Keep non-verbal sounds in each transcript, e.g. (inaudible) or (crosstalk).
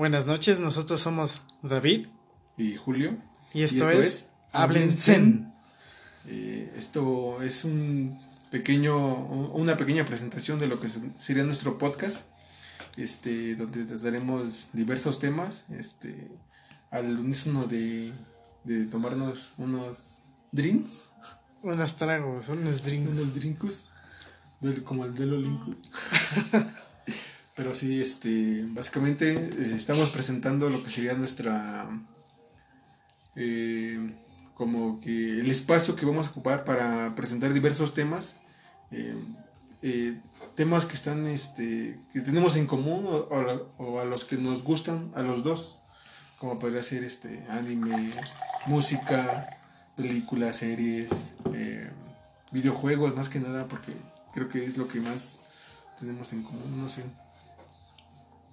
Buenas noches, nosotros somos David y Julio. Y esto, es, Hablen Zen. Eh, esto es un pequeño, una pequeña presentación de lo que sería nuestro podcast, este, donde trataremos diversos temas, este, al unísono de, de tomarnos unos drinks. Unos tragos, unos drinks. Unos drinks, como el de Olympus. (laughs) Pero sí, este, básicamente eh, estamos presentando lo que sería nuestra, eh, como que el espacio que vamos a ocupar para presentar diversos temas, eh, temas que están, este, que tenemos en común o, a los que nos gustan a los dos, como podría ser este, anime, música, películas, series, videojuegos, más que nada, porque creo que es lo que más tenemos en común, no sé.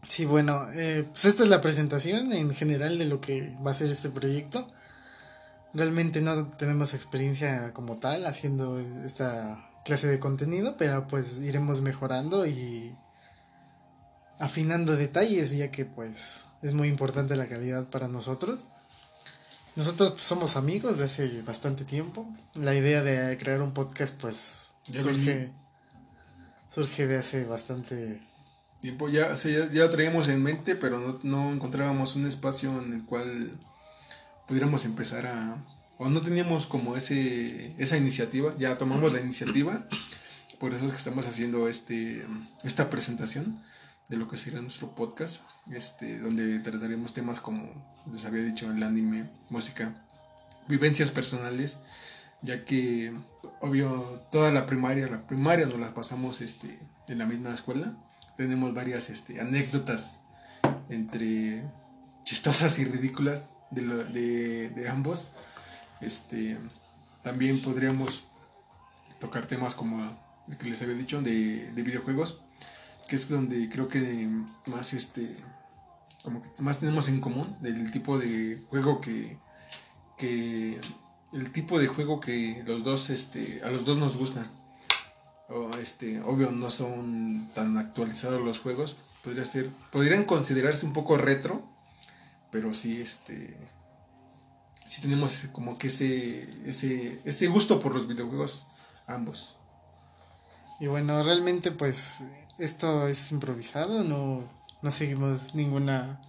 Sí, bueno, eh, pues esta es la presentación en general de lo que va a ser este proyecto. Realmente no tenemos experiencia como tal haciendo esta clase de contenido, pero pues iremos mejorando y afinando detalles, ya que pues es muy importante la calidad para nosotros. Nosotros pues, somos amigos de hace bastante tiempo. La idea de crear un podcast pues surge, surge de hace bastante tiempo ya, ya, lo traíamos en mente, pero no, encontrábamos un espacio en el cual pudiéramos empezar a... o no teníamos como ese, esa iniciativa, ya tomamos la iniciativa, por eso es que estamos haciendo este, esta presentación de lo que sería nuestro podcast, este, donde trataremos temas como les había dicho, el anime, música, vivencias personales, ya que obvio toda la primaria, la primaria nos la pasamos este, en la misma escuela tenemos varias este, anécdotas entre chistosas y ridículas de, de, ambos. Este, también podríamos tocar temas como el que les había dicho de, de videojuegos, que es donde creo que más este como más tenemos en común del tipo de juego que, que el tipo de juego que los dos este a los dos nos gustan este, obvio no son tan actualizados los juegos, podría ser, podrían considerarse un poco retro, pero sí, este, sí tenemos como que ese, ese, ese gusto por los videojuegos ambos. Y bueno, realmente pues esto es improvisado, no, no seguimos ninguna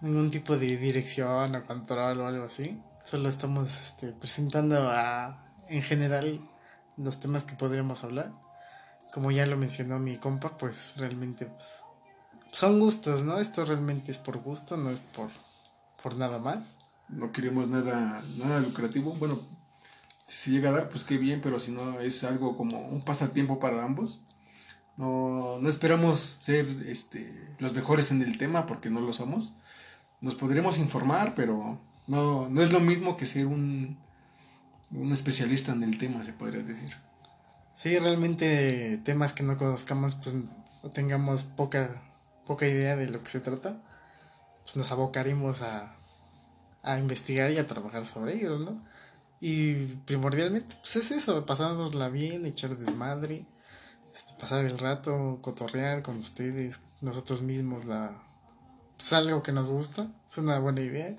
ningún tipo de dirección o control o algo así. Solo estamos este, presentando a, en general los temas que podríamos hablar. Como ya lo mencionó mi compa, pues realmente pues, son gustos, ¿no? Esto realmente es por gusto, no es por, por nada más. No queremos nada, nada lucrativo. Bueno, si se llega a dar, pues qué bien, pero si no es algo como un pasatiempo para ambos. No, no esperamos ser este, los mejores en el tema porque no lo somos. Nos podremos informar, pero no, no es lo mismo que ser un, un especialista en el tema, se podría decir. Sí, realmente temas que no conozcamos, pues o tengamos poca, poca idea de lo que se trata, pues nos abocaremos a, a investigar y a trabajar sobre ellos, ¿no? Y primordialmente, pues es eso, pasárnosla bien, echar desmadre, este, pasar el rato, cotorrear con ustedes, nosotros mismos, la, pues algo que nos gusta, es una buena idea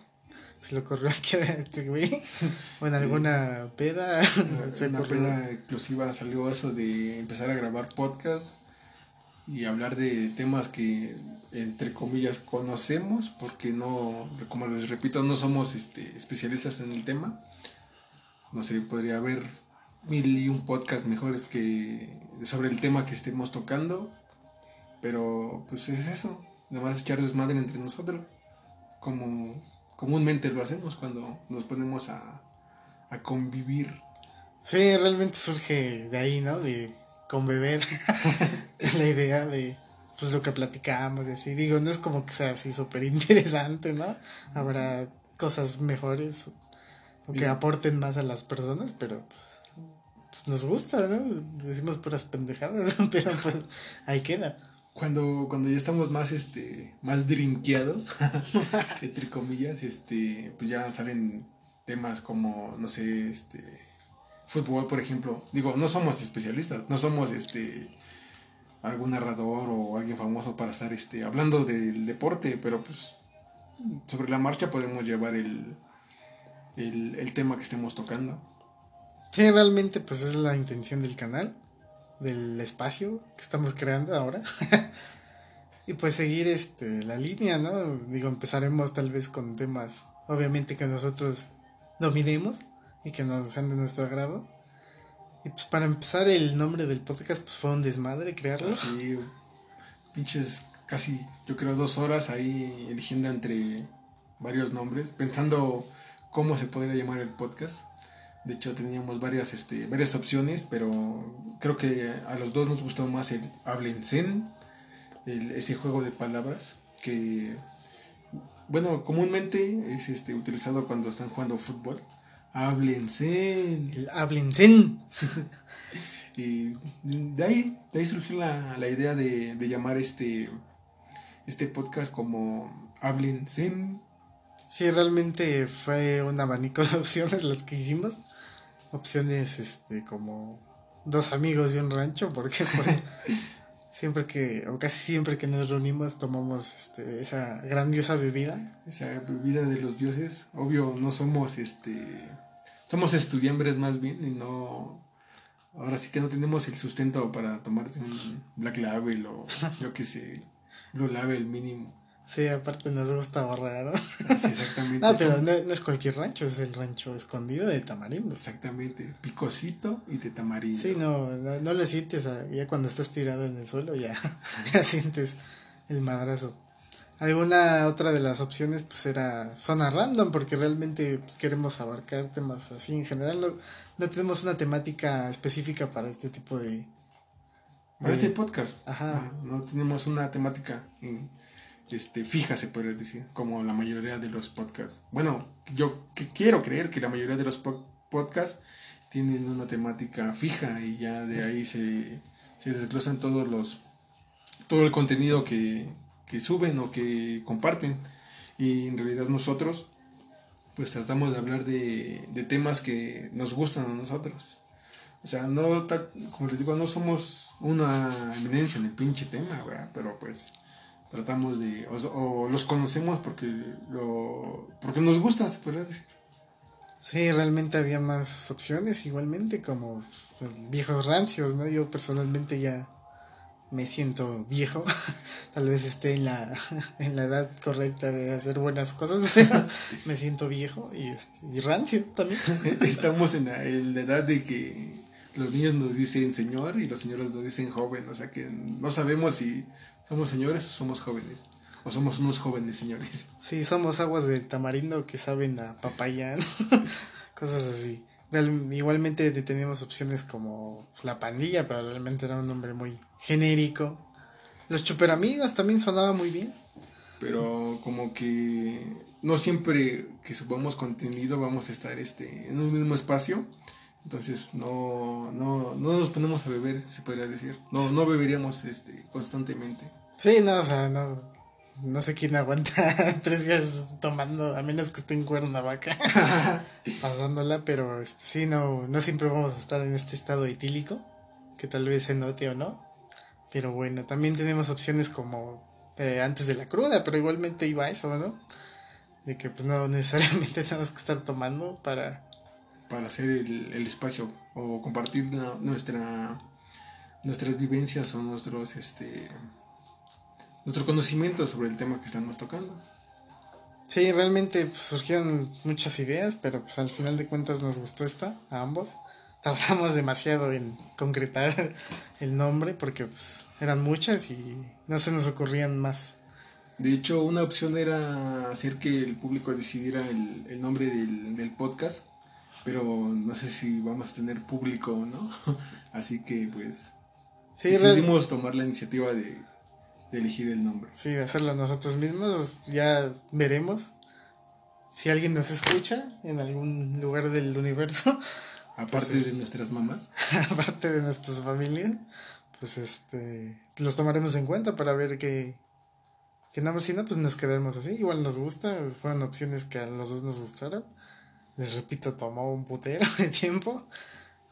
se le ocurrió que este güey. Bueno, alguna peda. (laughs) una peda explosiva salió eso de empezar a grabar podcast y hablar de temas que entre comillas conocemos porque no como les repito no somos este especialistas en el tema no sé podría haber mil y un podcast mejores que sobre el tema que estemos tocando pero pues es eso nada más echar desmadre entre nosotros como comúnmente lo hacemos cuando nos ponemos a, a convivir. Sí, realmente surge de ahí, ¿no? De conbeber (laughs) la idea de pues lo que platicamos y así. Digo, no es como que sea así súper interesante, ¿no? Habrá cosas mejores o que aporten más a las personas, pero pues, pues, nos gusta, ¿no? Decimos puras pendejadas, (laughs) pero pues ahí queda cuando, cuando ya estamos más, este, más drinkeados, (laughs) entre comillas, este, pues ya salen temas como, no sé, este, fútbol, por ejemplo. Digo, no somos especialistas, no somos, este, algún narrador o alguien famoso para estar este, hablando del deporte, pero pues sobre la marcha podemos llevar el, el, el tema que estemos tocando. Sí, realmente pues es la intención del canal, del espacio que estamos creando ahora. (laughs) y pues seguir este la línea, ¿no? Digo, empezaremos tal vez con temas obviamente que nosotros dominemos y que nos sean de nuestro agrado. Y pues para empezar el nombre del podcast pues fue un desmadre crearlo. Sí, pinches casi yo creo dos horas ahí eligiendo entre varios nombres, pensando cómo se podría llamar el podcast. De hecho teníamos varias, este, varias opciones, pero creo que a los dos nos gustó más el Hablen Zen, el, ese juego de palabras que, bueno, comúnmente es este, utilizado cuando están jugando fútbol. Hablen Zen. El Hablen Zen. (laughs) y de ahí, de ahí surgió la, la idea de, de llamar este, este podcast como Hablen Zen. Sí, realmente fue un abanico de (laughs) opciones las que hicimos. Opciones este como dos amigos de un rancho, porque pues, (laughs) siempre que, o casi siempre que nos reunimos tomamos este, esa grandiosa bebida. Esa bebida de los dioses. Obvio, no somos este. Somos estudiambres más bien y no. Ahora sí que no tenemos el sustento para tomarte un Black Label o yo qué sé, Blue Label mínimo. Sí, aparte nos gusta ahorrar, ¿no? Sí, exactamente. (laughs) No, pero no, no es cualquier rancho, es el rancho escondido de Tamarindo. Exactamente, picosito y de tamarindo. Sí, no, no, no lo sientes, ya cuando estás tirado en el suelo ya, (laughs) ya sientes el madrazo. Alguna otra de las opciones pues era zona random porque realmente pues, queremos abarcar temas así en general. No, no tenemos una temática específica para este tipo de... Para de- este podcast. Ajá. ah, No tenemos una temática eh, este, fija, se podría decir, como la mayoría de los podcasts. Bueno, yo que quiero creer que la mayoría de los po- podcasts tienen una temática fija y ya de ahí se, se desglosan todos los todo el contenido que, que suben o que comparten. Y en realidad nosotros pues tratamos de hablar de, de temas que nos gustan a nosotros. O sea, no, como les digo, no somos una eminencia en el pinche tema, ¿verdad? Pero pues tratamos de, o, o los conocemos porque lo, porque nos gusta, se podría decir. Sí, realmente había más opciones igualmente como pues, viejos rancios, ¿no? Yo personalmente ya me siento viejo, (laughs) tal vez esté en la, (laughs) en la edad correcta de hacer buenas cosas, (laughs) pero me siento viejo y, este, y rancio también. Estamos en la, en la edad de que los niños nos dicen señor y los señores nos dicen joven, o sea que no sabemos si somos señores o somos jóvenes, o somos unos jóvenes señores. Sí, somos aguas de tamarindo que saben a papaya, (laughs) cosas así. Igualmente te- teníamos opciones como la pandilla, pero realmente era un nombre muy genérico. Los superamigos también sonaba muy bien. pero como que no siempre que subamos contenido vamos a estar este en un mismo espacio entonces no no, no nos ponemos a beber se podría decir no no beberíamos este constantemente Sí, no, o sea, no, no sé quién aguanta (laughs) tres días tomando, a menos que esté en Cuernavaca, (laughs) pasándola, pero este, sí, no, no siempre vamos a estar en este estado etílico, que tal vez se note o no. Pero bueno, también tenemos opciones como eh, antes de la cruda, pero igualmente iba a eso, ¿no? De que pues no (laughs) necesariamente tenemos que estar tomando para... para hacer el, el espacio o compartir la- nuestra nuestras vivencias o nuestros este nuestro conocimiento sobre el tema que estamos tocando Sí, realmente pues, surgieron muchas ideas, pero pues al final de cuentas nos gustó esta, a ambos. Tardamos demasiado en concretar (laughs) el nombre porque pues eran muchas y no se nos ocurrían más. De hecho, una opción era hacer que el público decidiera el, el nombre del, del podcast, pero no sé si vamos a tener público o no. (laughs) Así que pues Sí, decidimos tomar la iniciativa de, de elegir el nombre. sí, de hacerlo nosotros mismos, ya veremos. Si alguien nos escucha en algún lugar del universo, (laughs) Aparte Pues es- de nuestras mamás. (laughs) aparte de nuestras familias, pues este los tomaremos en cuenta para ver que que nada más si no pues nos quedaremos así, igual nos gusta, fueron opciones que a los dos nos gustaron. Les repito, tomó un putero de tiempo,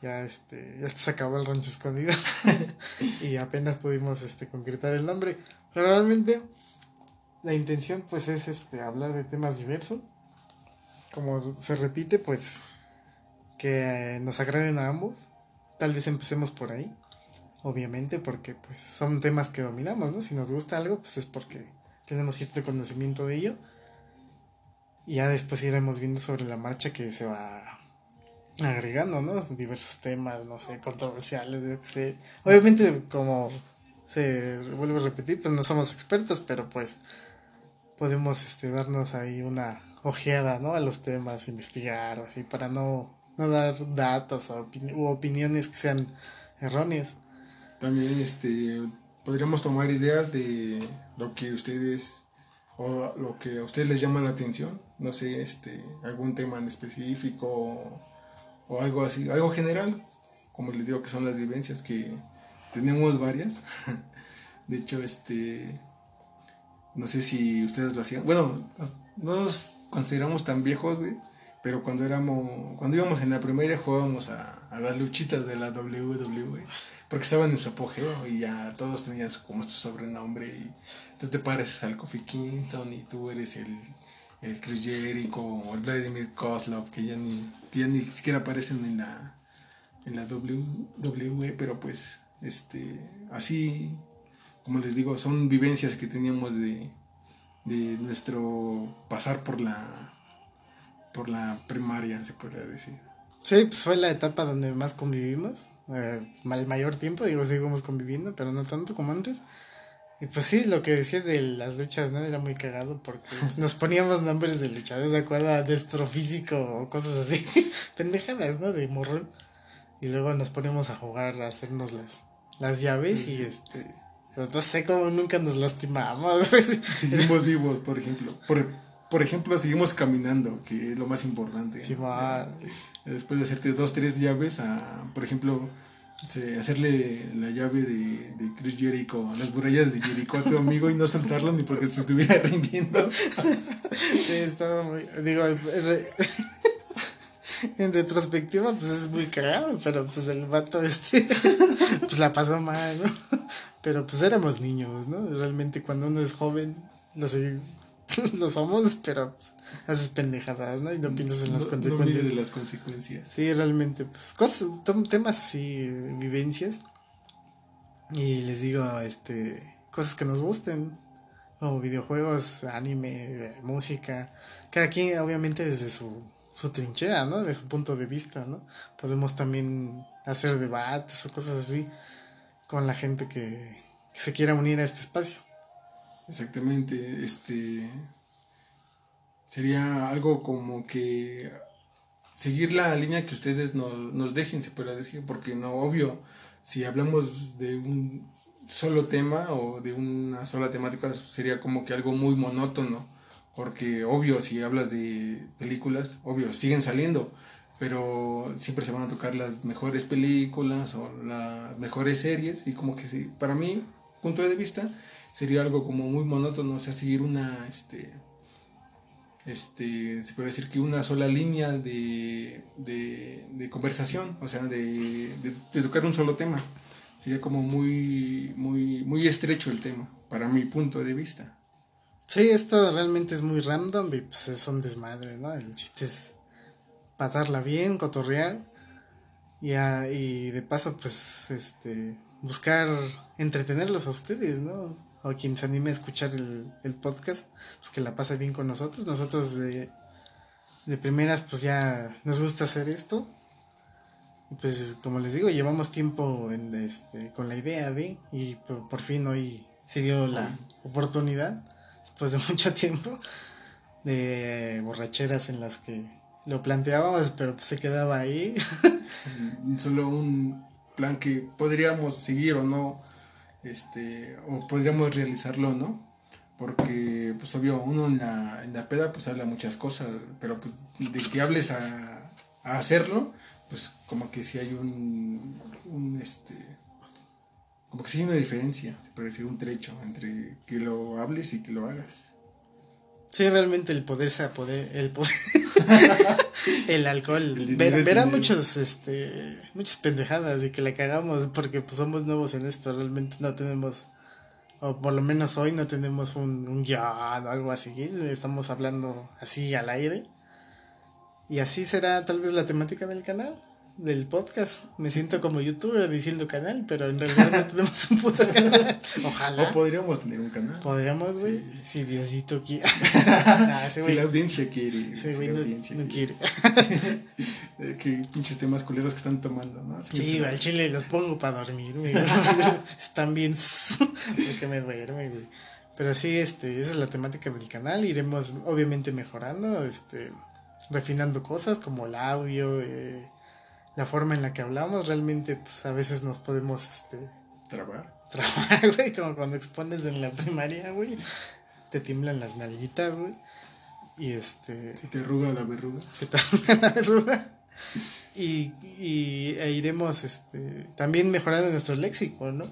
ya este ya se acabó el rancho escondido. (laughs) Y apenas pudimos este concretar el nombre. Pero realmente la intención pues es este hablar de temas diversos. Como se repite pues que nos agraden a ambos. Tal vez empecemos por ahí obviamente porque pues son temas que dominamos no si nos gusta algo pues es porque tenemos cierto conocimiento de ello y ya después iremos viendo sobre la marcha que se va agregando, ¿no? Diversos temas, no sé, controversiales, yo qué sé. Obviamente, como se vuelve a repetir, pues no somos expertos, pero pues podemos este, darnos ahí una ojeada, ¿no? A los temas, investigar así, para no, no dar datos o opiniones que sean erróneas. También este, podríamos tomar ideas de lo que ustedes o lo que a ustedes les llama la atención, no sé, este, algún tema en específico o algo así, algo general, como les digo que son las vivencias que tenemos varias. (laughs) De hecho, este no sé si ustedes lo hacían. Bueno, no nos consideramos tan viejos, güey, pero cuando éramos cuando íbamos en la primaria jugábamos a, las luchitas de la WWE, porque estaban en su apogeo y ya todos tenían como su sobrenombre y tú te pareces al Kofi Kingston y tú eres el el Chris Jericho o el Vladimir Kozlov, que ya ni, ya ni siquiera aparecen en la, en la WWE, pero pues este así, como les digo, son vivencias que teníamos de, de nuestro pasar por la por la primaria, se podría decir. Sí, pues fue la etapa donde más convivimos, eh, el mayor tiempo, digo, seguimos conviviendo, pero no tanto como antes. Y pues sí, lo que decías de las luchas, ¿no? Era muy cagado porque (laughs) nos poníamos nombres de luchadores de acuerdo a físico o cosas así. (laughs) Pendejadas, ¿no? De morrón. Y luego nos poníamos a jugar, a hacernos las, las llaves y este... No sé cómo nunca nos lastimamos. (laughs) Seguimos vivos, por ejemplo. Por, por ejemplo, seguimos caminando, que es lo más importante. Sí, va. Después de hacerte dos, tres llaves, a, por ejemplo hacerle la llave de, de Chris Jericho, las murallas de Jericho a tu amigo y no soltarlo ni porque se estuviera rindiendo. (laughs) sí, estaba muy. Digo, (laughs) en retrospectiva, pues es muy cagado, pero pues el vato este, (laughs) pues la pasó mal, ¿no? Pero pues éramos niños, ¿no? Realmente cuando uno es joven, lo sé, (laughs) lo somos, pero pues, haces pendejadas, ¿no? Y no piensas en las consecuencias. de las consecuencias. Sí, realmente, pues, cosas, temas así, vivencias. Y les digo, este, cosas que nos gusten, o videojuegos, anime, música. Cada quien, obviamente, desde su, su trinchera, ¿no? De su punto de vista, ¿no? Podemos también hacer debates o cosas así con la gente que se quiera unir a este espacio. Exactamente, este sería algo como que seguir la línea que ustedes nos, nos dejen, se puede decir, porque no, obvio, si hablamos de un solo tema o de una sola temática sería como que algo muy monótono, porque obvio, si hablas de películas, obvio, siguen saliendo, pero siempre se van a tocar las mejores películas o las mejores series y como que sí, para mí, punto de vista, sería algo como muy monótono, o sea, seguir una, este, este, se puede decir que una sola línea de, de, conversación, o sea, de, de, tocar un solo tema. Sería como muy, muy, muy estrecho el tema, para mi punto de vista. Sí, esto realmente es muy random y pues es un desmadre, ¿no? El chiste es patarla bien, cotorrear y, y de paso pues este buscar entretenerlos a ustedes, ¿no? O quien se anime a escuchar el, el podcast, pues que la pase bien con nosotros. Nosotros de, de primeras pues ya nos gusta hacer esto. Y pues como les digo, llevamos tiempo en este, con la idea de, y por, fin hoy se dio la oportunidad, después de (laughs) mucho tiempo, de borracheras en las que lo planteábamos, pero pues se quedaba ahí. (laughs) Solo un plan que podríamos seguir o no este, o podríamos realizarlo, ¿no? Porque, pues obvio, uno en la, en la peda pues habla muchas cosas, pero pues de que hables a, hacerlo, pues como que si hay un, un este, como que sí hay una diferencia, se puede decir un trecho entre que lo hables y que lo hagas. Sí, realmente el poder sea poder, el poder, (laughs) el alcohol. El Ver- verán muchos, este, muchas pendejadas y que la cagamos porque pues somos nuevos en esto, realmente no tenemos, o por lo menos hoy no tenemos un, un guion o algo así, estamos hablando así al aire. Y así será tal vez la temática del canal, del podcast. Me siento como youtuber diciendo canal, pero en realidad no (laughs) tenemos un puto canal. Ojalá. O podríamos tener un canal. Podríamos, güey, si Diosito quiere. (laughs) (laughs) Nah, Si la audiencia quiere. ese si güey la no, audiencia no quiere. Eh, qué pinches temas culeros que están tomando, ¿no? Sí, güey, al chile los pongo para dormir, güey. Están bien porque me duerme, güey. Pero sí, este, esa es la temática del canal. Iremos, obviamente, mejorando, este, refinando cosas como el audio, eh, la forma en la que hablamos. Realmente, pues, a veces nos podemos, este, Trabar. trabajar, (laughs) güey, como cuando expones en la primaria, güey. Te tiemblan las nalguitas, güey. Y este, Si te arruga la verruga. se te (laughs) arruga la verruga. Y, y e iremos este, también mejorando nuestro léxico, ¿no?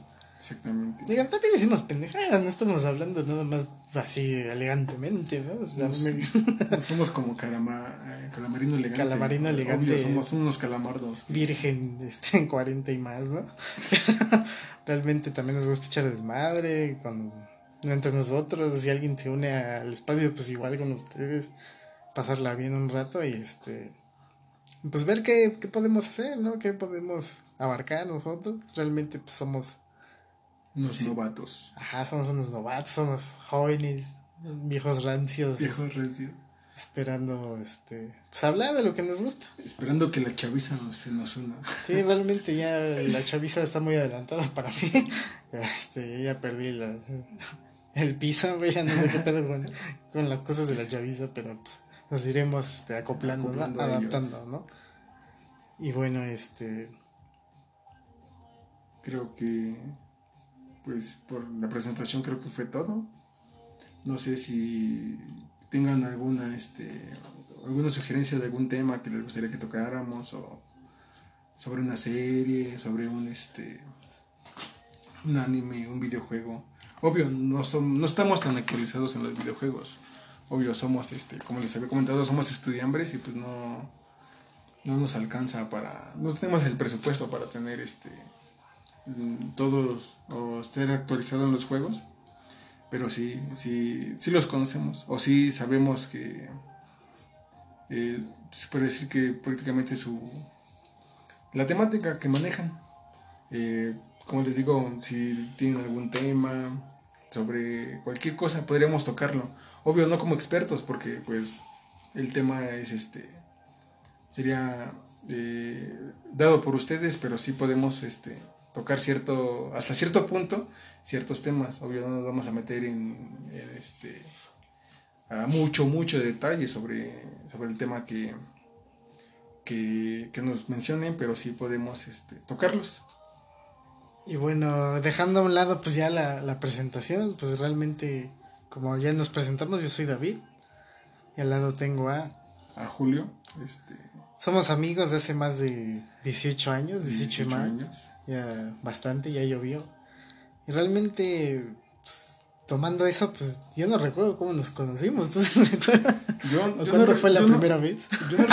Exactamente. Digan, también decimos pendejadas, no estamos hablando nada más así elegantemente, ¿no? O sea, Nos- me- No somos como calama, eh, calamarino elegante. Calamarino elegante. Obvio, somos unos calamardos. virgen este, en 40 y más, ¿no? (laughs) Realmente también nos gusta echar desmadre con, entre nosotros. Si alguien se une al espacio, pues igual con ustedes, pasarla bien un rato y este. Pues ver qué, qué podemos hacer, ¿no? ¿Qué podemos abarcar nosotros? Realmente pues somos, Unos novatos. ajá, somos unos novatos, somos jóvenes, viejos rancios, Viejos rencios. esperando, este, pues hablar de lo que nos gusta. Esperando que la chaviza nos, se nos una. Sí, (laughs) realmente ya la chaviza está muy adelantada para mí. (laughs) Este, ya perdí la, el piso, ya no sé qué pedo con, con las cosas de la chaviza, pero pues nos iremos este, acoplando, ¿no? Acoplando adaptando, ¿no? Y bueno, este, Creo que, pues, por la presentación creo que fue todo. No sé si tengan alguna, este, alguna sugerencia de algún tema que les gustaría que tocáramos o sobre una serie, sobre un, este, un anime, un videojuego. Obvio, no, som- no estamos tan actualizados en los videojuegos. Obvio, somos, este, como les había comentado, somos estudiambres y pues no, no nos alcanza para, no tenemos el presupuesto para tener, este, todos o estar actualizado en los juegos pero sí sí sí los conocemos o sí sabemos que eh, se puede decir que prácticamente su la temática que manejan Eh, como les digo si tienen algún tema sobre cualquier cosa podríamos tocarlo. Obvio no como expertos porque pues el tema es este sería eh, dado por ustedes, pero sí podemos este, tocar cierto, hasta cierto punto, ciertos temas. Obvio no nos vamos a meter en, en, este, a mucho, mucho detalle sobre, sobre el tema que, que, que nos mencionen, pero sí podemos este, tocarlos. y bueno, dejando a un lado pues ya la, la presentación, pues realmente, como ya nos presentamos, yo soy David, y al lado tengo a... A Julio, este, Somos amigos de hace más de 18 años, 18, y 18 más. años. Ya bastante, ya llovió. Y realmente, pues, tomando eso, pues yo no recuerdo cómo nos conocimos. (laughs) ¿Tú sí recuerdas? Yo, ¿O yo cuándo no- fue la yo no- primera vez? yo no-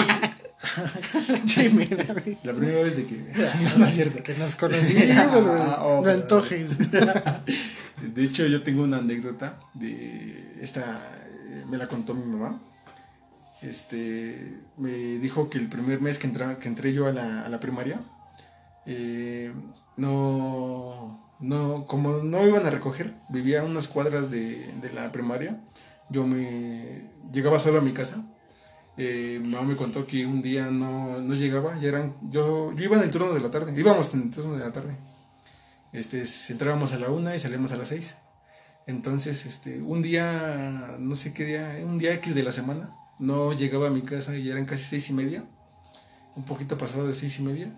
(laughs) primera vez. la primera vez de que... (laughs) no es cierto. Que nos conocimos. Ah, oh, no antojes. De hecho, yo tengo una anécdota de esta, eh, me la contó mi mamá. Este, me dijo que el primer mes que, entra, que entré yo a la, a la primaria, eh, no, no, como no iban a recoger, vivía unas cuadras de, de la primaria, yo me llegaba solo a mi casa. Eh, mi mamá me contó que un día no, no llegaba, ya eran, yo, yo iba en el turno de la tarde, íbamos en el turno de la tarde. Este, entrábamos a la una y salíamos a las seis. Entonces, este, un día, no sé qué día, un día X de la semana, no llegaba a mi casa y ya eran casi seis y media, un poquito pasado de seis y media,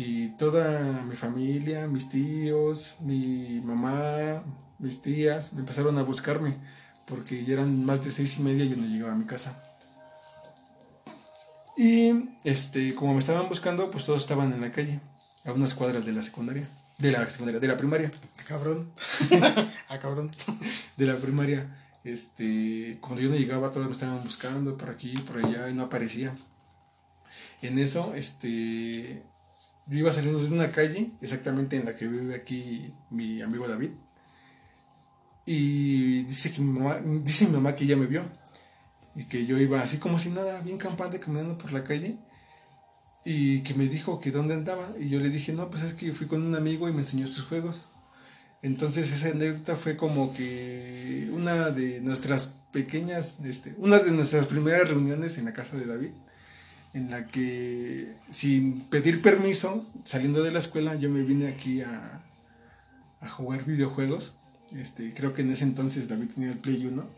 y toda mi familia, mis tíos, mi mamá, mis tías, me empezaron a buscarme, porque ya eran más de seis y media y yo no llegaba a mi casa. Y este, como me estaban buscando, pues todos estaban en la calle, a unas cuadras de la secundaria, de la secundaria, de la primaria. Cabrón. (laughs) ah, cabrón. de la primaria. este, cuando yo no llegaba, todos me estaban buscando por aquí, por allá, y no aparecía. En eso, este, yo iba saliendo de una calle, exactamente en la que vive aquí mi amigo David. Y dice, que mi mamá, dice mi mamá que ya me vio. Y que yo iba así como si nada, bien campante, caminando por la calle. Y que me dijo que dónde andaba. Y yo le dije, no, pues es que fui con un amigo y me enseñó sus juegos. Entonces esa anécdota fue como que una de nuestras pequeñas, este, una de nuestras primeras reuniones en la casa de David, en la que sin pedir permiso, saliendo de la escuela, yo me vine aquí a, a jugar videojuegos. Este, creo que en ese entonces David tenía el Play 1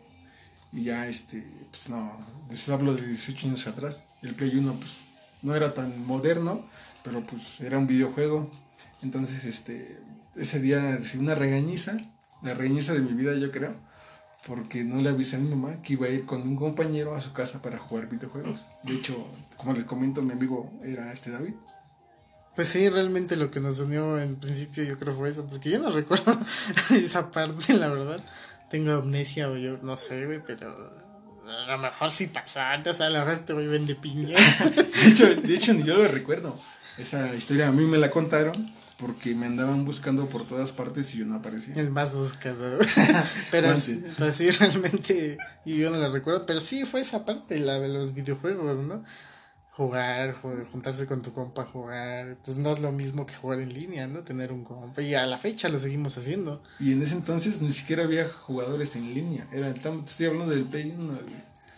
y ya este, pues no, les hablo de 18 años atrás, el Play 1 pues no era tan moderno, pero pues era un videojuego. Entonces, este, ese día recibí una regañiza, la regañiza de mi vida yo creo, porque no le avisé a mi mamá que iba a ir con un compañero a su casa para jugar videojuegos. De hecho, como les comento, mi amigo era este David. Pues sí, realmente lo que nos unió en principio yo creo fue eso, porque yo no (laughs) recuerdo esa parte, la verdad. Tengo amnesia o yo no sé, güey, pero a lo mejor sí pasaron, o sea, a lo mejor este güey vende piña. (laughs) de, hecho, de hecho, ni yo lo recuerdo. Esa historia a mí me la contaron porque me andaban buscando por todas partes y yo no aparecía. El más buscado. (laughs) pero sí, pues sí, realmente, y yo no la recuerdo, pero sí fue esa parte, la de los videojuegos, ¿no? Jugar, juntarse con tu compa, jugar, pues no es lo mismo que jugar en línea, ¿no? Tener un compa, y a la fecha lo seguimos haciendo. Y en ese entonces ni siquiera había jugadores en línea, era, estoy hablando del Play 1,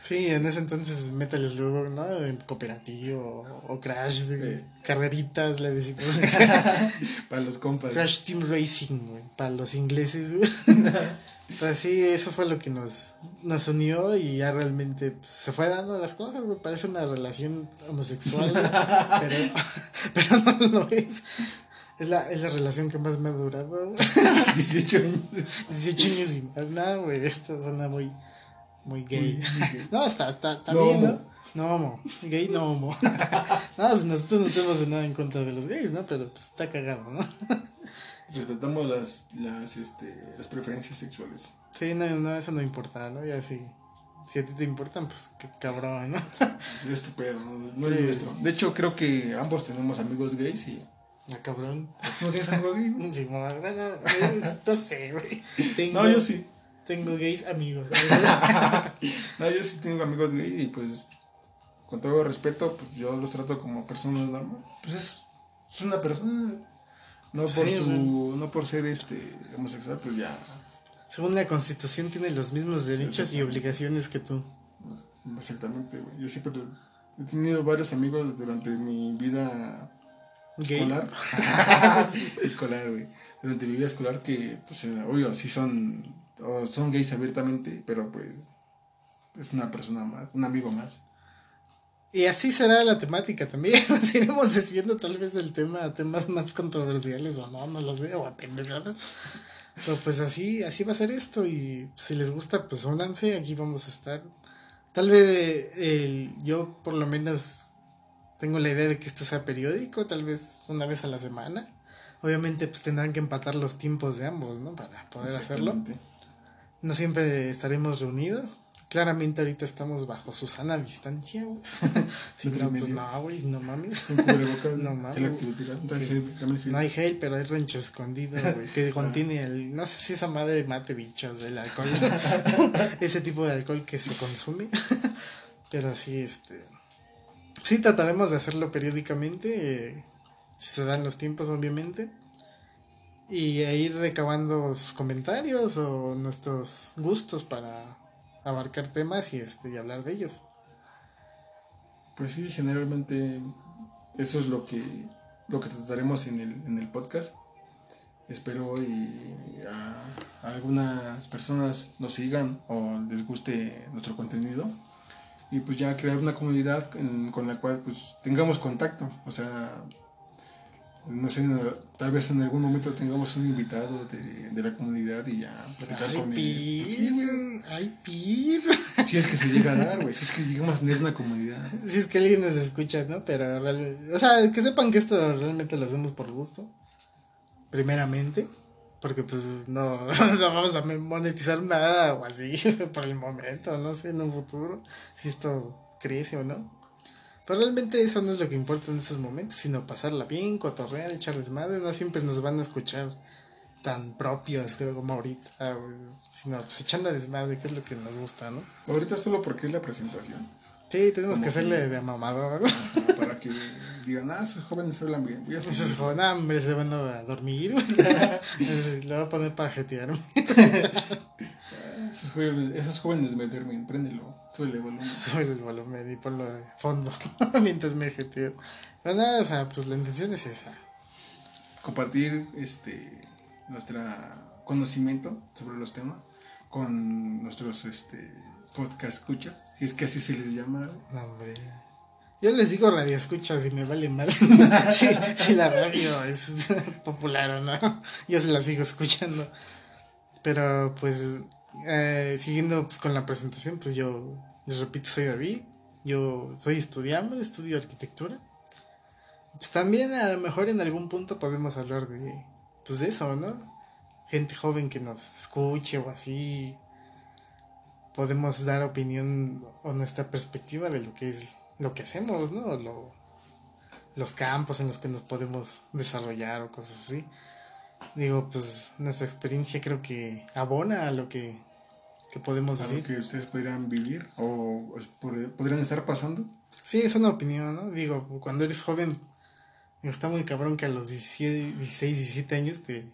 Sí, en ese entonces Metal Slug, ¿no? Cooperativo o Crash, carreritas, le decimos. (laughs) para los compas. Crash Team Racing, güey, para los ingleses, güey. (laughs) Pues sí, eso fue lo que nos, nos unió y ya realmente pues, se fue dando las cosas, güey. Parece una relación homosexual, (laughs) pero, pero no lo es. Es la, es la relación que más me ha durado. 18 años. 18 años y más. No, güey, esta zona muy muy gay. (laughs) no, está, está, está bien, ¿no? No homo. Gay no homo. (laughs) (laughs) no, pues nosotros no tenemos nada en contra de los gays, ¿no? Pero pues está cagado, ¿no? Respetamos las, las, este, las preferencias sexuales. Sí, no, no, eso no importa, ¿no? Ya sí. Si a ti te importan, pues qué cabrón, ¿no? es estupendo, no, es nuestro. De hecho, creo que ambos tenemos amigos gays y. Ah, cabrón. ¿No tienes gays? Sí, bueno, no sé, güey. No, yo sí. Tengo gays amigos. (laughs) no, yo sí tengo amigos gays y pues con todo respeto, pues yo los trato como personas normales. Pues es, es una persona. No por su, no por ser este homosexual, pues ya. Según la constitución tiene los mismos derechos y obligaciones que tú. Exactamente, güey. Yo siempre he tenido varios amigos durante mi vida escolar. (laughs) (laughs) escolar, güey. Durante mi vida escolar que, pues, eh, obvio, sí son o son gays abiertamente, pero pues es una persona más, un amigo más. Y así será la temática también. (laughs) Nos iremos desviando tal vez del tema a temas más controversiales o no, no lo sé, o a pendejadas. Pero pues así, así va a ser esto. Y si les gusta, pues únanse, aquí vamos a estar. Tal vez el, yo por lo menos tengo la idea de que esto sea periódico, tal vez una vez a la semana. Obviamente pues tendrán que empatar los tiempos de ambos, ¿no? Para poder hacerlo. No siempre estaremos reunidos. Claramente ahorita estamos bajo Susana a distancia, güey. (laughs) sí, no, pues no, güey, no mames. (laughs) no mames. No hay gel, pero hay rancho escondido, güey. Que (laughs) contiene el. No sé si esa madre mate bichos, el alcohol. Ese tipo de alcohol que se consume. pero así, este. Sí, trataremos de hacerlo periódicamente. Eh, si se dan los tiempos, obviamente y ir recabando sus comentarios o nuestros gustos para abarcar temas y este y hablar de ellos. Pues sí, generalmente eso es lo que lo que trataremos en el, en el podcast. Espero y a, algunas personas nos sigan o les guste nuestro contenido y pues ya crear una comunidad con la cual pues tengamos contacto, o sea, no sé, tal vez en algún momento tengamos un invitado de, de la comunidad y ya platicar con él. Ay, pir. (laughs) Si es que se llega a dar, güey. Si es que llegamos a tener una comunidad. Si es que alguien nos escucha, ¿no? Pero realmente. O sea, que sepan que esto realmente lo hacemos por gusto. Primeramente. Porque pues no, (laughs) no vamos a monetizar nada o así (laughs) por el momento, no sé, en un futuro, si esto crece o no. Pero realmente eso no es lo que importa en esos momentos, sino pasarla bien, cotorrear, echarles madre, no siempre nos van a escuchar tan propios como ahorita, sino pues echando desmadre, que es lo que nos gusta, ¿no? Ahorita solo porque es la presentación. Sí, tenemos que hacerle de amamador. Para que digan, ah, esos jóvenes hablan bien. Esos jóvenes, hombre, se van a dormir. (laughs) (laughs) Le voy a poner para jetearme. esos, jóvenes, esos jóvenes me duermen, préndelo, suele el volumen. Suele el volumen y ponlo de fondo (laughs) mientras me jeteo. Pero nada, o sea, pues la intención es esa. Compartir este nuestro conocimiento sobre los temas con nuestros este podcast escuchas, si es que así se les llama. No, hombre. Yo les digo radio escuchas y me vale mal (laughs) si, la radio es (laughs) popular o no. Yo se la sigo escuchando. Pero pues, eh, siguiendo pues, con la presentación, pues yo les repito, soy David. Yo soy estudiante, estudio arquitectura. Pues también a lo mejor en algún punto podemos hablar de, pues de eso, ¿no? Gente joven que nos escuche o así podemos dar opinión o nuestra perspectiva de lo que es lo que hacemos, ¿no? Lo, los campos en los que nos podemos desarrollar o cosas así. Digo, pues nuestra experiencia creo que abona a lo que, que podemos a decir. Lo que ustedes podrían vivir o podrían estar pasando. Sí, es una opinión, ¿no? Digo, cuando eres joven, digo, está muy cabrón que a los 16, 17 años te,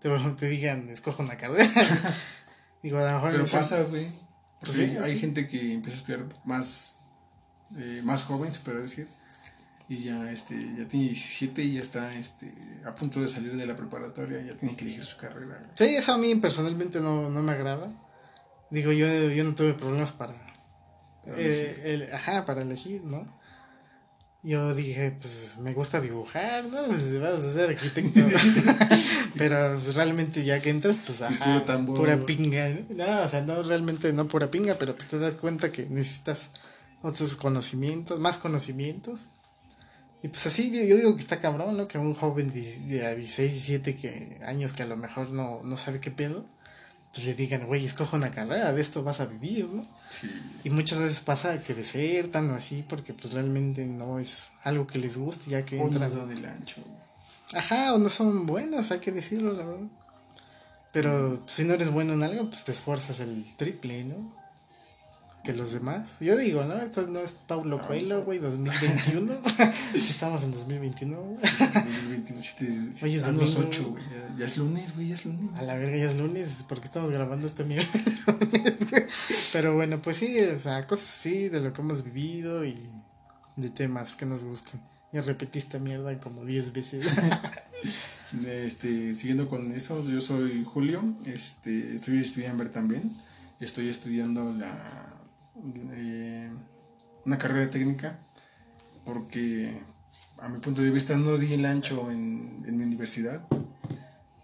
(laughs) te, digan, escoja una carrera. (laughs) digo, a lo mejor... Pero pasa, güey. Pues sí, hay gente que empieza a estudiar más, eh, más joven, se puede decir, y ya, este, ya tiene 17 y ya está este, a punto de salir de la preparatoria, ya tiene que elegir su carrera. Sí, eso a mí personalmente no, no me agrada. Digo, yo, yo no tuve problemas para, eh, ajá, para elegir, ¿no? Yo dije, pues me gusta dibujar, ¿no? Pues vamos a ser arquitecto. (laughs) Pero pues, realmente ya que entras, pues ajá, pura pinga. ¿no? o sea, no realmente no pura pinga, pero pues te das cuenta que necesitas otros conocimientos, más conocimientos. Y pues así yo digo que está cabrón, ¿no? Que un joven de, de 16, 17 que, años que a lo mejor no, no sabe qué pedo pues le digan, güey, escoja una carrera, de esto vas a vivir, ¿no? Sí. Y muchas veces pasa que desertan o así, porque pues realmente no es algo que les guste, ya que o entran. No del ancho. Ajá, o no son buenas, hay que decirlo, la verdad. Pero si no eres bueno en algo, pues te esfuerzas el triple, ¿no? Que los demás. Yo digo, ¿no? Esto no es Paulo ah, Coelho, güey, 2021. (laughs) (laughs) Estamos en 2021, güey. 2021, Oye, es los 8, güey. Ya, es lunes, güey, ya es lunes. A la verga, ya es lunes, porque estamos grabando esta mierda. Pero bueno, pues sí, o sea, cosas así de lo que hemos vivido y de temas que nos gustan. Ya repetí esta mierda como 10 veces. (laughs) este, siguiendo con eso, yo soy Julio, este, estoy estudiando también. Estoy estudiando la eh, una carrera técnica porque a mi punto de vista no di el ancho en, mi universidad.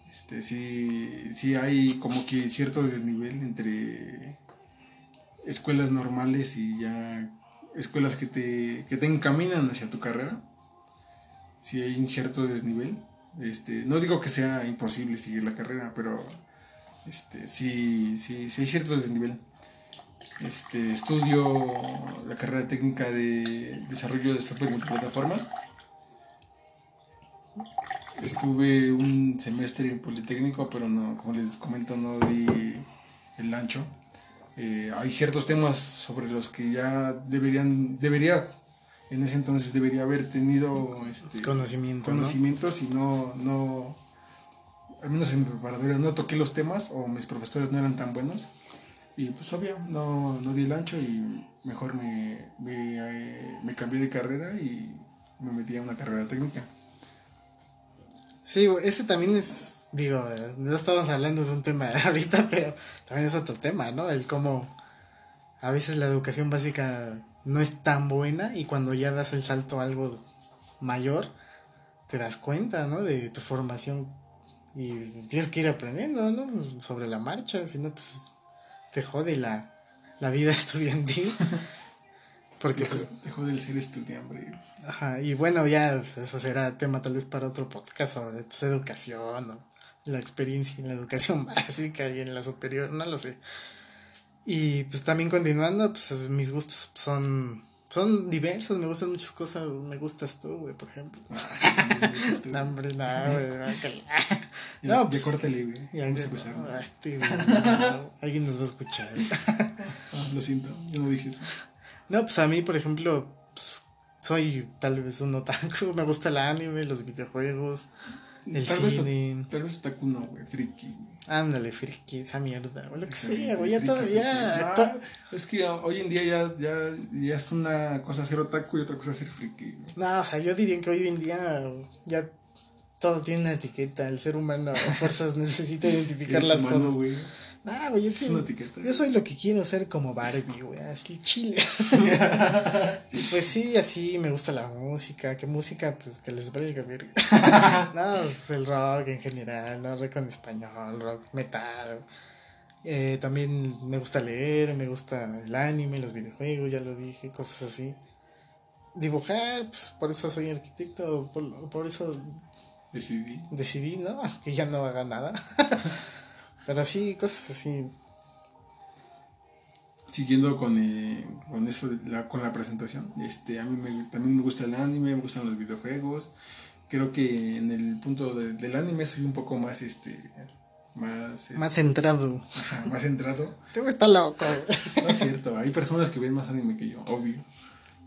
Este, sí, sí hay como que cierto desnivel entre escuelas normales y ya escuelas que te, que te encaminan hacia tu carrera. Sí hay un cierto desnivel. Este, no digo que sea imposible seguir la carrera, pero este, sí, sí, sí hay cierto desnivel. Este, estudio la carrera técnica de desarrollo de software multiplataforma. Estuve un semestre en Politécnico, pero no, como les comento, no di el ancho. Eh, hay ciertos temas sobre los que ya deberían, debería, en ese entonces debería haber tenido este, Conocimiento, conocimientos y no, no, al menos en mi preparatoria no toqué los temas o mis profesores no eran tan buenos y pues obvio, no, no di el ancho y mejor me, me, me, cambié de carrera y me metí a una carrera técnica. Sí, ese también es, digo, no estamos hablando de un tema (laughs) ahorita, pero también es otro tema, ¿no? El cómo a veces la educación básica no es tan buena y cuando ya das el salto a algo mayor, te das cuenta, ¿no? De tu formación y tienes que ir aprendiendo, ¿no? Sobre la marcha, si no, pues te jode la, la vida (laughs) estudiantil. Porque pues, te jode el ser estudiante. Ajá, y bueno, ya pues, eso será tema tal vez para otro podcast sobre pues, educación o la experiencia en la educación (laughs) básica y en la superior, no lo sé. Y pues también continuando, pues mis gustos son son diversos, me gustan muchas cosas. Me gustas tú, güey, por ejemplo. (laughs) No, hombre, no, güey. No, (laughs) pues. Ya córtale, güey. Vamos a empezar. No, este, (laughs) güey, alguien nos va a escuchar. Ah, lo siento, yo no dije eso. No, pues a mí, por ejemplo, pues, soy tal vez un otaku. Me gusta el anime, los videojuegos, el tal cine. Vez, tal vez otaku no, güey, friki. Ándale, friki, esa mierda, o lo que sea, güey, ya todo, ya. es que hoy en día ya, ya, ya es una cosa ser otaku y otra cosa ser friki. No, o sea, yo diría que hoy en día ya todo tiene una etiqueta. El ser humano a fuerzas (laughs) necesita identificar las cosas. Ah, güey, yo, yo soy lo que quiero ser como Barbie, güey, así chile. (laughs) pues sí, así me gusta la música. ¿Qué música? Pues que les valga ver. (laughs) no, pues el rock en general, ¿no? Rock en español, rock metal. Eh, también me gusta leer, me gusta el anime, los videojuegos, ya lo dije, cosas así. Dibujar, pues por eso soy arquitecto, por, por eso... Decidí. Decidí, ¿no? Que ya no haga nada. (laughs) Pero sí, cosas así. Siguiendo con, eh, con eso, la, con la presentación, este, a mí me, también me gusta el anime, me gustan los videojuegos. Creo que en el punto del anime soy un poco más, este, más... Este, más centrado. más centrado. (laughs) Te está loco. No es cierto, hay personas que ven más anime que yo, obvio.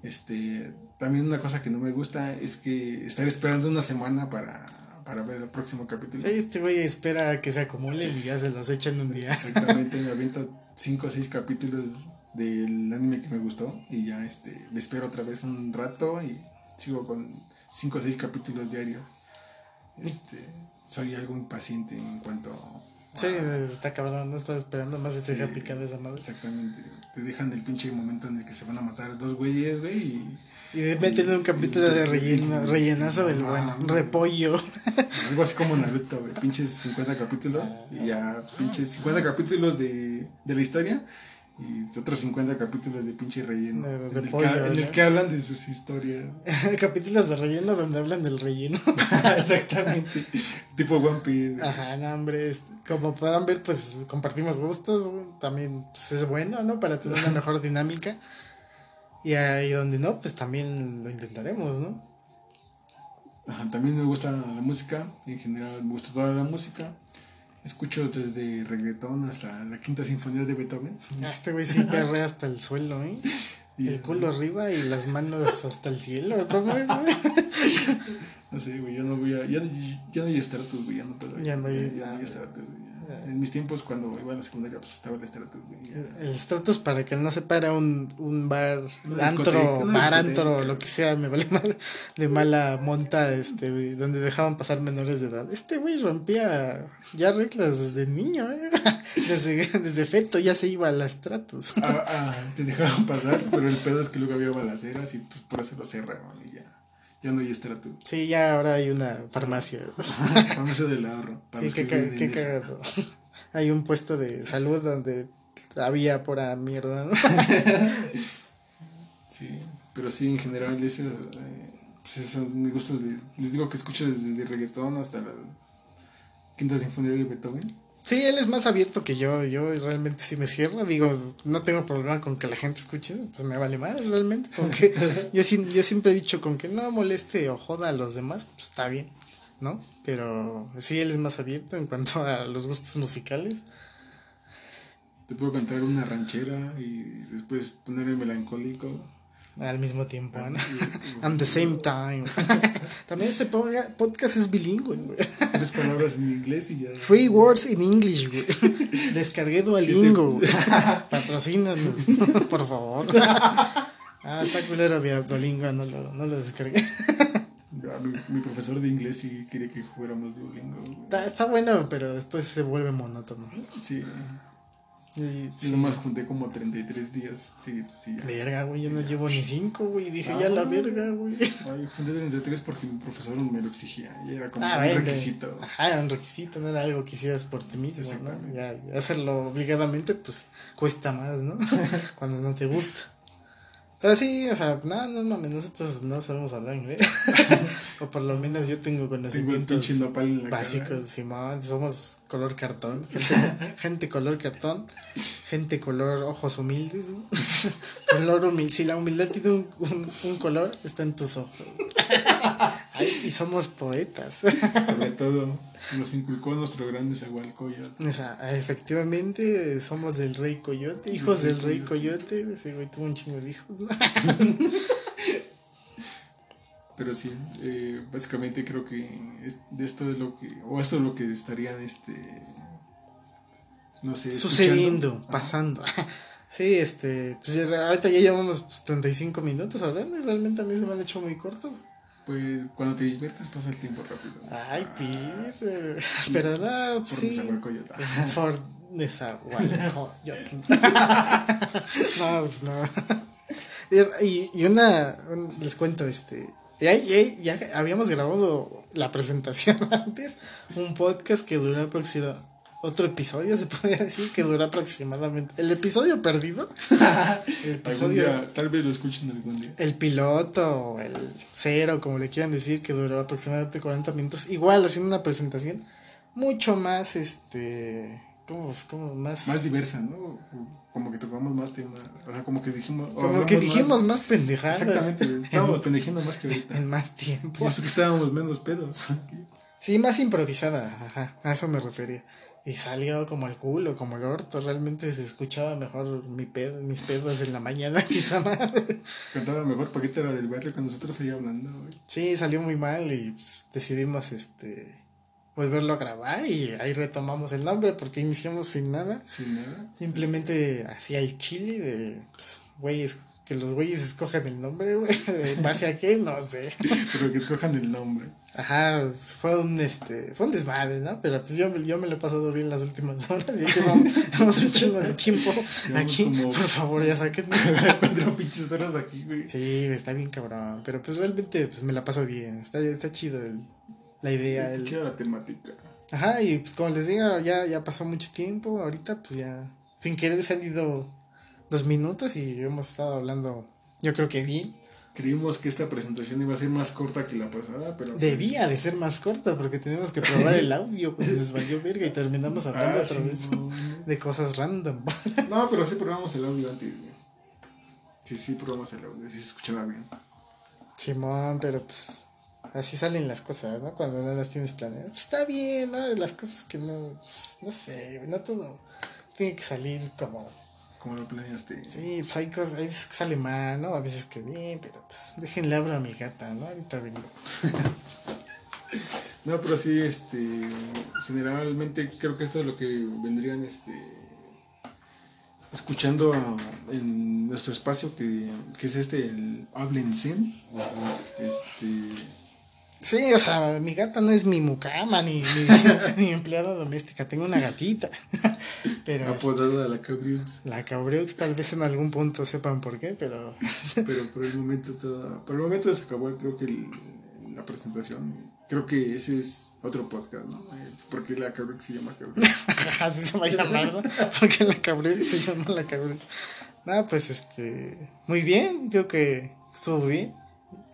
Este, también una cosa que no me gusta es que estar esperando una semana para para ver el próximo capítulo. Sí, este güey espera que se acumulen y ya se los echan un día. Exactamente, me aviento (laughs) 5 o 6 capítulos del anime que me gustó y ya este, le espero otra vez un rato y sigo con 5 o 6 capítulos diarios. Este, soy algo impaciente en cuanto Sí, está cabrón, no estaba esperando más de te deja picada esa madre. Exactamente. Te dejan el pinche momento en el que se van a matar dos güeyes, güey, y y deben tener un capítulo de relleno, rellenazo del bueno, repollo. Algo así como Naruto, güey, pinches 50 capítulos y ya pinches 50 capítulos de, de la historia y otros 50 capítulos de pinche relleno. en, el que, en, el que, hablan de sus historias. (laughs) Capítulos de relleno donde hablan del relleno. (laughs) Exactamente. tipo One Piece. Ajá, no, hombre. Como podrán ver, pues compartimos gustos. También pues, es bueno, ¿no? Para tener una (laughs) mejor dinámica. Y ahí donde no, pues también lo intentaremos, ¿no? Ajá, también me gusta la música, en general me gusta toda la música. Escucho desde reggaetón hasta la quinta sinfonía de Beethoven. Ah, este güey sí perrea hasta el suelo, ¿eh? (laughs) El culo arriba y las manos hasta el cielo, ¿cómo es, güey? No sé, güey, yo no voy a. Ya, ya no hay estatus, güey, ya no puedo. Ya no hay. Ya, ya no hay estatus, güey. En mis tiempos, cuando iba a la secundaria, pues estaba el Stratus, El Stratus, para que no sepa, era un, un bar, antro, bar, antro, lo que sea, me vale mal, de mala monta, este, donde dejaban pasar menores de edad. Este güey rompía ya reglas desde niño, ¿eh? (laughs) desde, desde feto ya se iba al Stratus. Ah, (laughs) ah, te dejaban pasar, pero el pedo es que luego había balaceras y pues por eso lo cerraron y ya. Ya no hay estrato. Sí, ya ahora hay una farmacia. (laughs) farmacia del ahorro. sí, qué, qué cagado. (laughs) hay un puesto de salud donde había pura mierda, ¿no? (laughs) sí, pero sí, en general, ese, eh, pues esos son mis gustos. les digo que escucho desde, reggaetón hasta la quinta sinfonía de Beethoven. Sí, él es más abierto que yo. Yo realmente si me cierro, digo, no tengo problema con que la gente escuche, pues me vale madre realmente. Con que (laughs) yo, yo siempre he dicho con que no moleste o joda a los demás, pues está bien, ¿no? Pero sí, él es más abierto en cuanto a los gustos musicales. Te puedo cantar una ranchera y después ponerme melancólico. Al mismo tiempo, ¿no? At (laughs) the same time. (laughs) También este podcast es bilingüe, güey. (laughs) Tres palabras en inglés y ya. Three words in English, güey. Descargué Duolingo, güey. Patrocínanos, por favor. Ah, está culero de Duolingo, no lo, no lo descargué. Mi, mi, profesor de inglés sí quería que fuéramos Duolingo. Está, está bueno, pero después se vuelve monótono. Sí. Y, sí. nomás junté como 33 días seguidos. Sí, verga, güey, yo no llevo ni 5, güey. Dije, ya la verga, güey. Ay, junté 33 porque mi profesor me lo exigía. Y era como ah, un requisito. Ajá, era un requisito, no era algo que hicieras por ti mismo, ¿no? Ya, hacerlo obligadamente, pues cuesta más, ¿no? (laughs) Cuando no te gusta. Pero sí, o sea, no, no mames, nosotros no sabemos hablar inglés. (laughs) o por lo menos yo tengo conocimientos nopal en la básicos, cara. Simón. Somos color cartón. (laughs) Gente, gente color cartón. Gente color ojos humildes. (laughs) color humilde. Si la humildad tiene un, un, un color, está en tus ojos. Ay, y somos poetas. Sobre todo nos inculcó nuestro grande Zahualcoyotl. O sea, efectivamente somos del rey coyote, hijos del rey coyote. Ese güey tuvo un chingo de hijos. (laughs) Pero sí, eh, básicamente creo que de esto es lo que, o esto es lo que estarían, este, no sé, Sucediendo, escuchando. Ajá. pasando. (laughs) Sí, este, pues ahorita ya llevamos pues, 35 minutos hablando y realmente a mí se me han hecho muy cortos. Pues cuando te diviertes pasa el tiempo rápido. Ay, pirre. Pero no, Por sí. Nezahualcóyotl. (laughs) Por Nezahualcóyotl. (laughs) No, pues no. Y, y una, un- les cuento, este, ya, ya, ya habíamos grabado la presentación (laughs) antes, un podcast que duró aproximadamente, otro episodio se podría decir que duró aproximadamente, el episodio perdido, (laughs) el episodio, día, tal vez lo escuchen algún día. el piloto, o el cero, como le quieran decir, que duró aproximadamente 40 minutos, igual haciendo una presentación mucho más, este, ¿cómo, cómo más? Más diversa, ¿no? Como que tocamos más temas, o sea, como que dijimos... como que más- dijimos más, pendejadas. Exactamente, (laughs) estábamos pendejiendo más que ahorita. En más tiempo. Y eso que estábamos menos pedos. Sí, más improvisada, ajá, a eso me refería. Y salió como el culo, como el orto, realmente se escuchaba mejor mi pedo, mis pedos en la mañana esa madre. Cantaba mejor Paquita era del barrio con nosotros ahí hablando, güey. Sí, salió muy mal y pues, decidimos este volverlo a grabar y ahí retomamos el nombre porque iniciamos sin nada. Sin nada. Simplemente hacía el chile de pues, güeyes, que los güeyes escojan el nombre, güey. (laughs) ¿En base a qué? No sé. Pero que escojan el nombre. Ajá, fue un este, fue un desmadre, ¿no? Pero pues yo, yo me lo he pasado bien las últimas (laughs) horas y llevamos, un chingo de tiempo Llevamos aquí. como- Por favor, ya sáquenme. (laughs) Cuatro pinches horas aquí, güey. Sí, está bien cabrón. Pero pues realmente pues me la paso bien. Está, está chido el- la idea. El- chida la temática. Ajá, y pues como les digo, ya, ya pasó mucho tiempo. Ahorita pues ya sin querer se han ido dos minutos y hemos estado hablando, yo creo que bien. Creímos que esta presentación iba a ser más corta que la pasada, pero... Debía de ser más corta porque tenemos que probar el audio, pues nos valió verga y terminamos hablando Ah, otra sí, vez no. de cosas random. (laughs) No, pero sí probamos el audio antes. Sí, sí probamos el audio, sí se escuchaba bien. Simón, pero pues así salen las cosas, ¿no? Cuando no las tienes planeadas. Pues está bien, ¿no? Las cosas que no, pues, no sé, no todo tiene que salir como... Como lo planeaste. Sí, pues hay cosas, hay veces que sale mal, ¿no? A veces que bien, pero pues déjenle abro a mi gata, ¿no? Ahorita vengo. (laughs) No, pero sí, este, generalmente creo que esto es lo que vendrían, este, escuchando a- en nuestro espacio que, que es este, el Hablen Zen. Este, Sí, o sea, mi gata no es mi mucama ni, ni, (laughs) ni empleada doméstica, tengo una gatita. (laughs) pero apodada la Cabriux, la Cabreux tal vez en algún punto sepan por qué, pero (laughs) pero por el momento toda, por el momento se acabó, creo que el- la presentación. Creo que ese es otro podcast, ¿no? Eh, Porque la Cabriux se llama Cabriux. así se va a llamar, ¿no? Porque la Cabreux se llama la Cabreux. Nada, pues este, muy bien, creo que estuvo bien.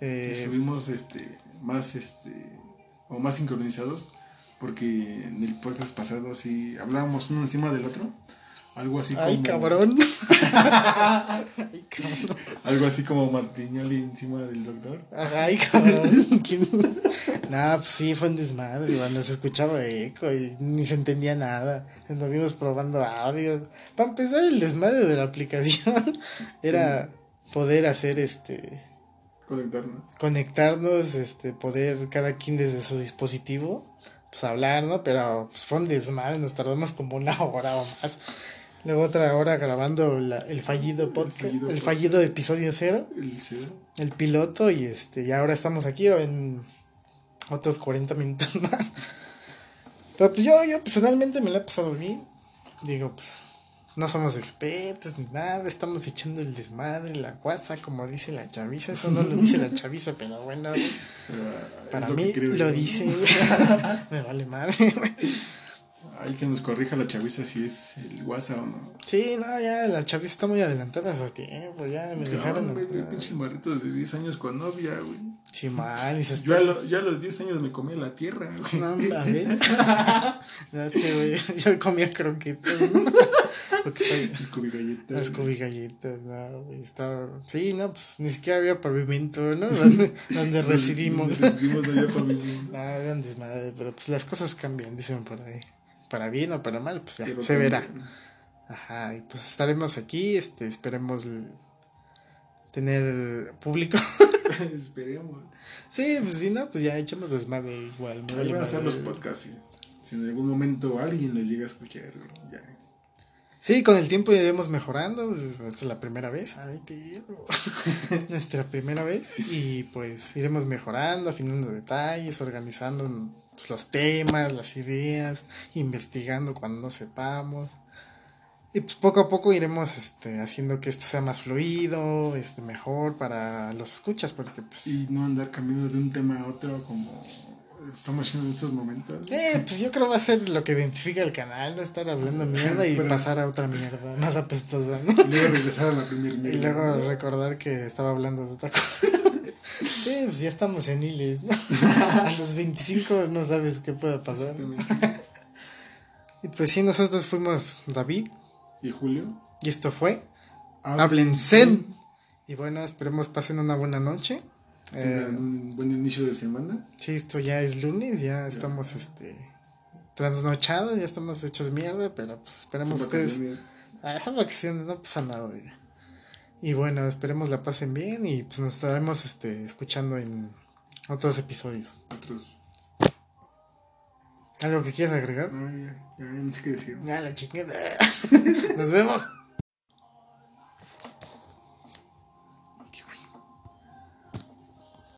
Eh, Estuvimos este, más este, o más sincronizados porque en el podcast pasado sí hablábamos uno encima del otro. Algo así ay, como cabrón. (laughs) ay, cabrón. algo así como Martiñoli encima del doctor. Ay, cabrón. Nah, pues sí, fue un desmadre, cuando se escuchaba eco y ni se entendía nada. Estuvimos probando audios. Para empezar, el desmadre de la aplicación (laughs) era poder hacer este. Conectarnos. conectarnos, este, poder cada quien desde su dispositivo, pues hablar, ¿no? Pero pues, fue un desmadre, nos tardamos como una (laughs) hora o más. Luego otra hora grabando la- el fallido podcast, el fallido episodio cero El cero. el piloto y este y ahora estamos aquí en otros 40 minutos (laughs) más. Pero pues yo, yo personalmente me lo he pasado bien. Digo, pues no somos expertos ni nada, estamos echando el desmadre, la guasa, como dice la chaviza. Eso no lo dice la chaviza, pero bueno, Pero, (laughs) para lo mí creo lo dice. (laughs) me vale madre. Hay que nos corrija la chaviza si es el WhatsApp o no. Sí, no, ya la chaviza está muy adelantada a su tiempo, ya me dejaron. No, güey, pinches morritos de 10 años con novia, güey. Sí, mal, Yo a, lo- yo a los 10 años me comía la tierra, güey. No, a ver. (laughs) No, es que, güey, yo comía croquetas. Porque soy. (laughs) Scooby galletas. Scooby galletas, no, güey, estaba... Sí, no, pues ni siquiera había pavimento, ¿no? (laughs) Donde, (laughs) donde residimos. Donde residimos no había pavimento. No, era un desmadre, pero pues las cosas cambian, dicen por ahí. Para bien o para mal, pues ya, Pero se verá. Ajá, y pues estaremos aquí, este, esperemos tener público. Esperemos. sí, pues si no, pues ya echamos desmadre igual. me van a madre. los podcasts. Si, si en algún momento alguien los llega a escuchar, ya. Sí, con el tiempo iremos mejorando. Esta es la primera vez. Ay, perro. (laughs) Nuestra primera vez. Y pues iremos mejorando, afinando detalles, organizando pues, los temas, las ideas, investigando cuando no sepamos. Y pues poco a poco iremos este, haciendo que esto sea más fluido, este, mejor para los escuchas, porque pues... Y no andar cambiando de un tema a otro como estamos haciendo en estos momentos. Eh, pues yo creo que va a ser lo que identifica el canal, no estar hablando mierda y Pero- pasar a otra mierda más apestosa, ¿no? Y luego regresar a la primera (laughs) Y luego recordar que estaba hablando de otra cosa. (laughs) Sí, pues ya estamos en Iles, ¿no? (laughs) A los 25 no sabes qué pueda pasar. Y pues sí, nosotros fuimos David ¿Y Julio? y esto fue Hablen Zen. Y bueno, esperemos pasen una buena noche. Eh, un buen inicio de semana. sí, esto ya es lunes, ya estamos este trasnochados, ya estamos hechos mierda, pero pues esperemos ustedes... vacaciones. Ah, son vacaciones, no pasa nada, güey. Y bueno, esperemos la pasen bien y pues nos estaremos este, escuchando en otros episodios. Otros. ¿Algo que quieras agregar? No, ya, ya no sé qué decir. Ah, la chingada. (laughs) Nos vemos.